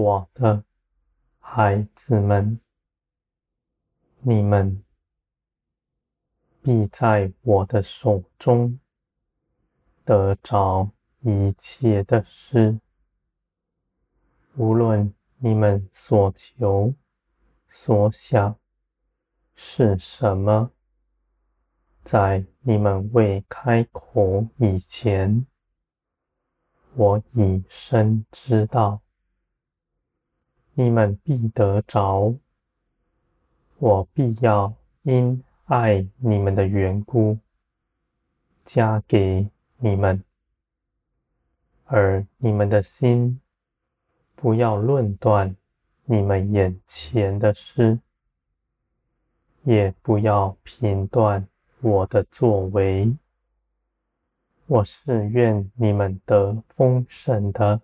我的孩子们，你们必在我的手中得着一切的事，无论你们所求所想是什么，在你们未开口以前，我已深知道。你们必得着，我必要因爱你们的缘故，加给你们，而你们的心不要论断你们眼前的事，也不要评断我的作为。我是愿你们得丰盛的。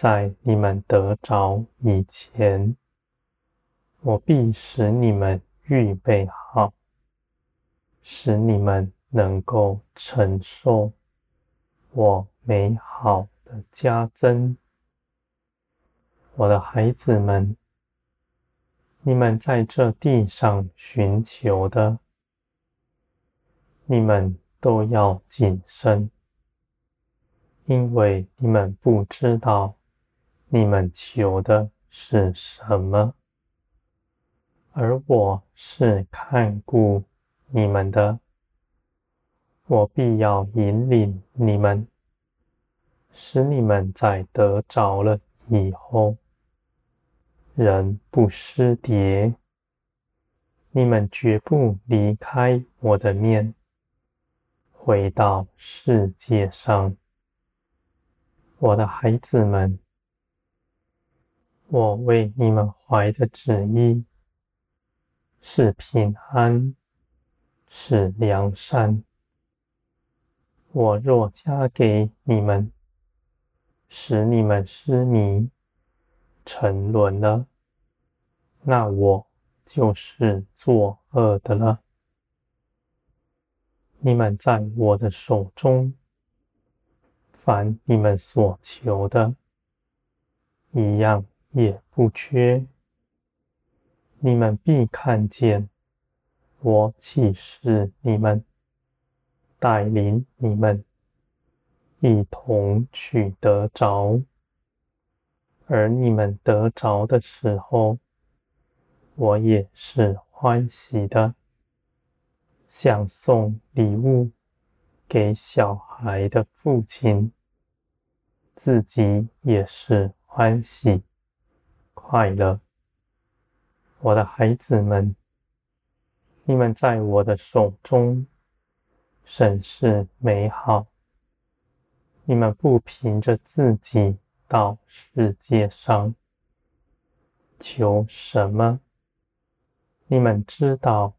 在你们得着以前，我必使你们预备好，使你们能够承受我美好的加增。我的孩子们，你们在这地上寻求的，你们都要谨慎，因为你们不知道。你们求的是什么？而我是看顾你们的，我必要引领你们，使你们在得着了以后，人不失跌。你们绝不离开我的面，回到世界上，我的孩子们。我为你们怀的旨意是平安，是良善。我若加给你们，使你们失迷、沉沦了，那我就是作恶的了。你们在我的手中，凡你们所求的，一样。也不缺，你们必看见我启示你们，带领你们一同取得着，而你们得着的时候，我也是欢喜的，想送礼物给小孩的父亲，自己也是欢喜。快乐，我的孩子们，你们在我的手中审视美好。你们不凭着自己到世界上求什么，你们知道，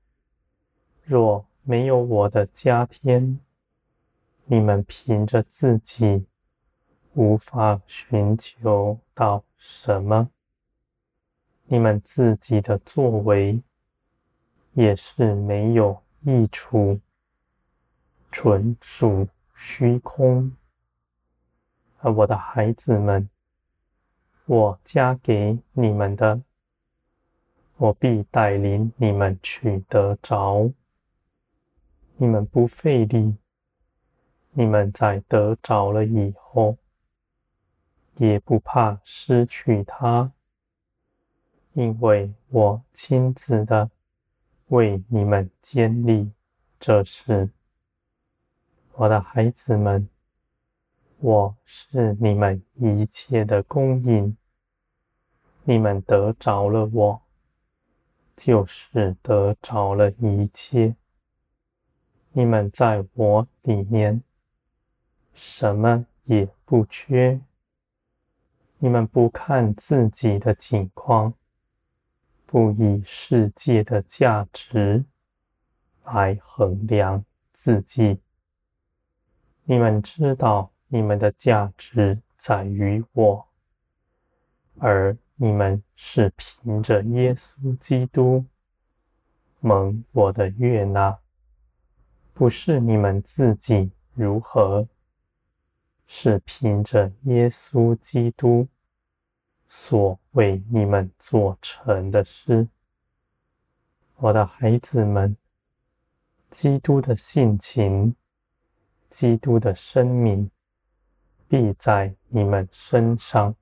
若没有我的加添，你们凭着自己无法寻求到什么。你们自己的作为也是没有益处，纯属虚空。而我的孩子们，我加给你们的，我必带领你们取得着。你们不费力，你们在得着了以后，也不怕失去它。因为我亲自的为你们建立这事，我的孩子们，我是你们一切的供应。你们得着了我，就是得着了一切。你们在我里面，什么也不缺。你们不看自己的景况。不以世界的价值来衡量自己。你们知道，你们的价值在于我，而你们是凭着耶稣基督蒙我的悦纳，不是你们自己如何，是凭着耶稣基督所为你们做成的事。我的孩子们，基督的性情，基督的生命，必在你们身上。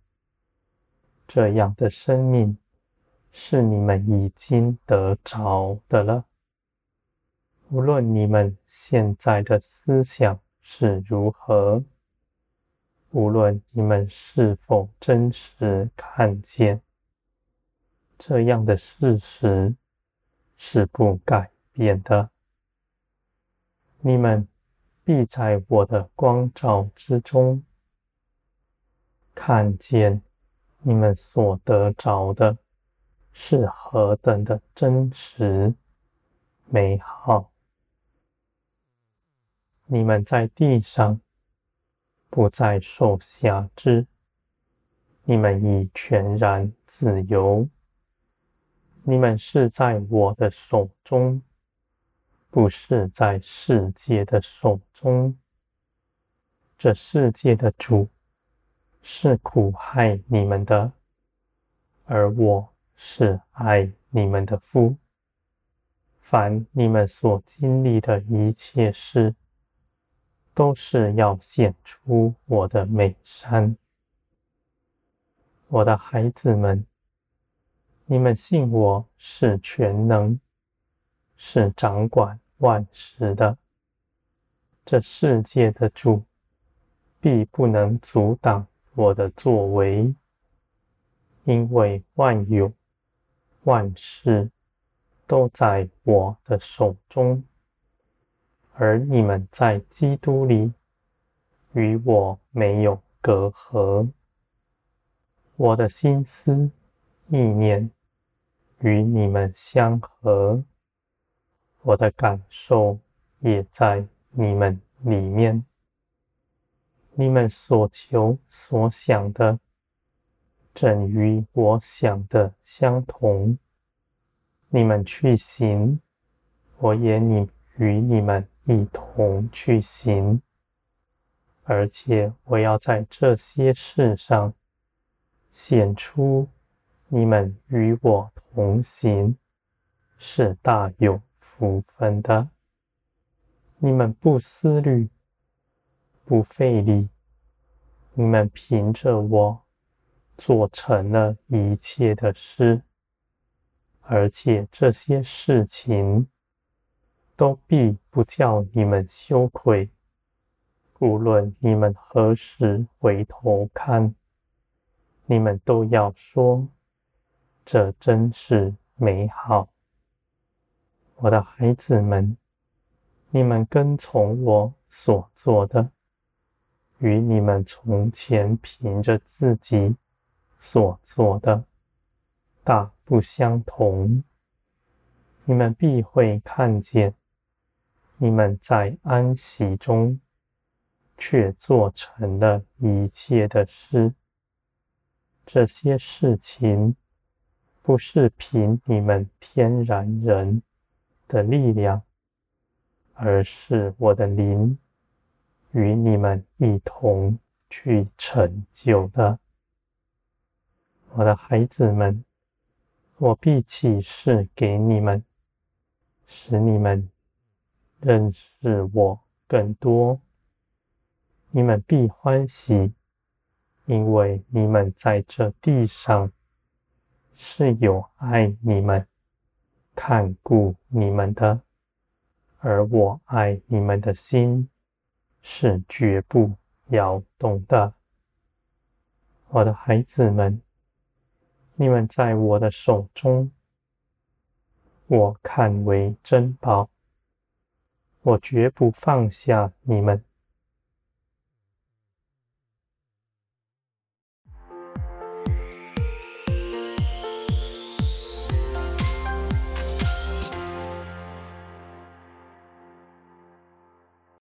这样的生命，是你们已经得着的了。无论你们现在的思想是如何，无论你们是否真实看见，这样的事实是不改变的。你们必在我的光照之中，看见你们所得着的是何等的真实美好。你们在地上不再受辖制，你们已全然自由。你们是在我的手中，不是在世界的手中。这世界的主是苦害你们的，而我是爱你们的父。凡你们所经历的一切事，都是要显出我的美善，我的孩子们，你们信我是全能，是掌管万事的。这世界的主必不能阻挡我的作为，因为万有万事都在我的手中。而你们在基督里，与我没有隔阂。我的心思意念与你们相合，我的感受也在你们里面。你们所求所想的，正与我想的相同。你们去行，我也你与你们。一同去行，而且我要在这些事上显出你们与我同行，是大有福分的。你们不思虑，不费力，你们凭着我做成了一切的事，而且这些事情。都必不叫你们羞愧，无论你们何时回头看，你们都要说：这真是美好。我的孩子们，你们跟从我所做的，与你们从前凭着自己所做的，大不相同。你们必会看见。你们在安息中，却做成了一切的事。这些事情不是凭你们天然人的力量，而是我的灵与你们一同去成就的。我的孩子们，我必启示给你们，使你们。认识我更多，你们必欢喜，因为你们在这地上是有爱你们、看顾你们的，而我爱你们的心是绝不摇动的。我的孩子们，你们在我的手中，我看为珍宝。我绝不放下你们，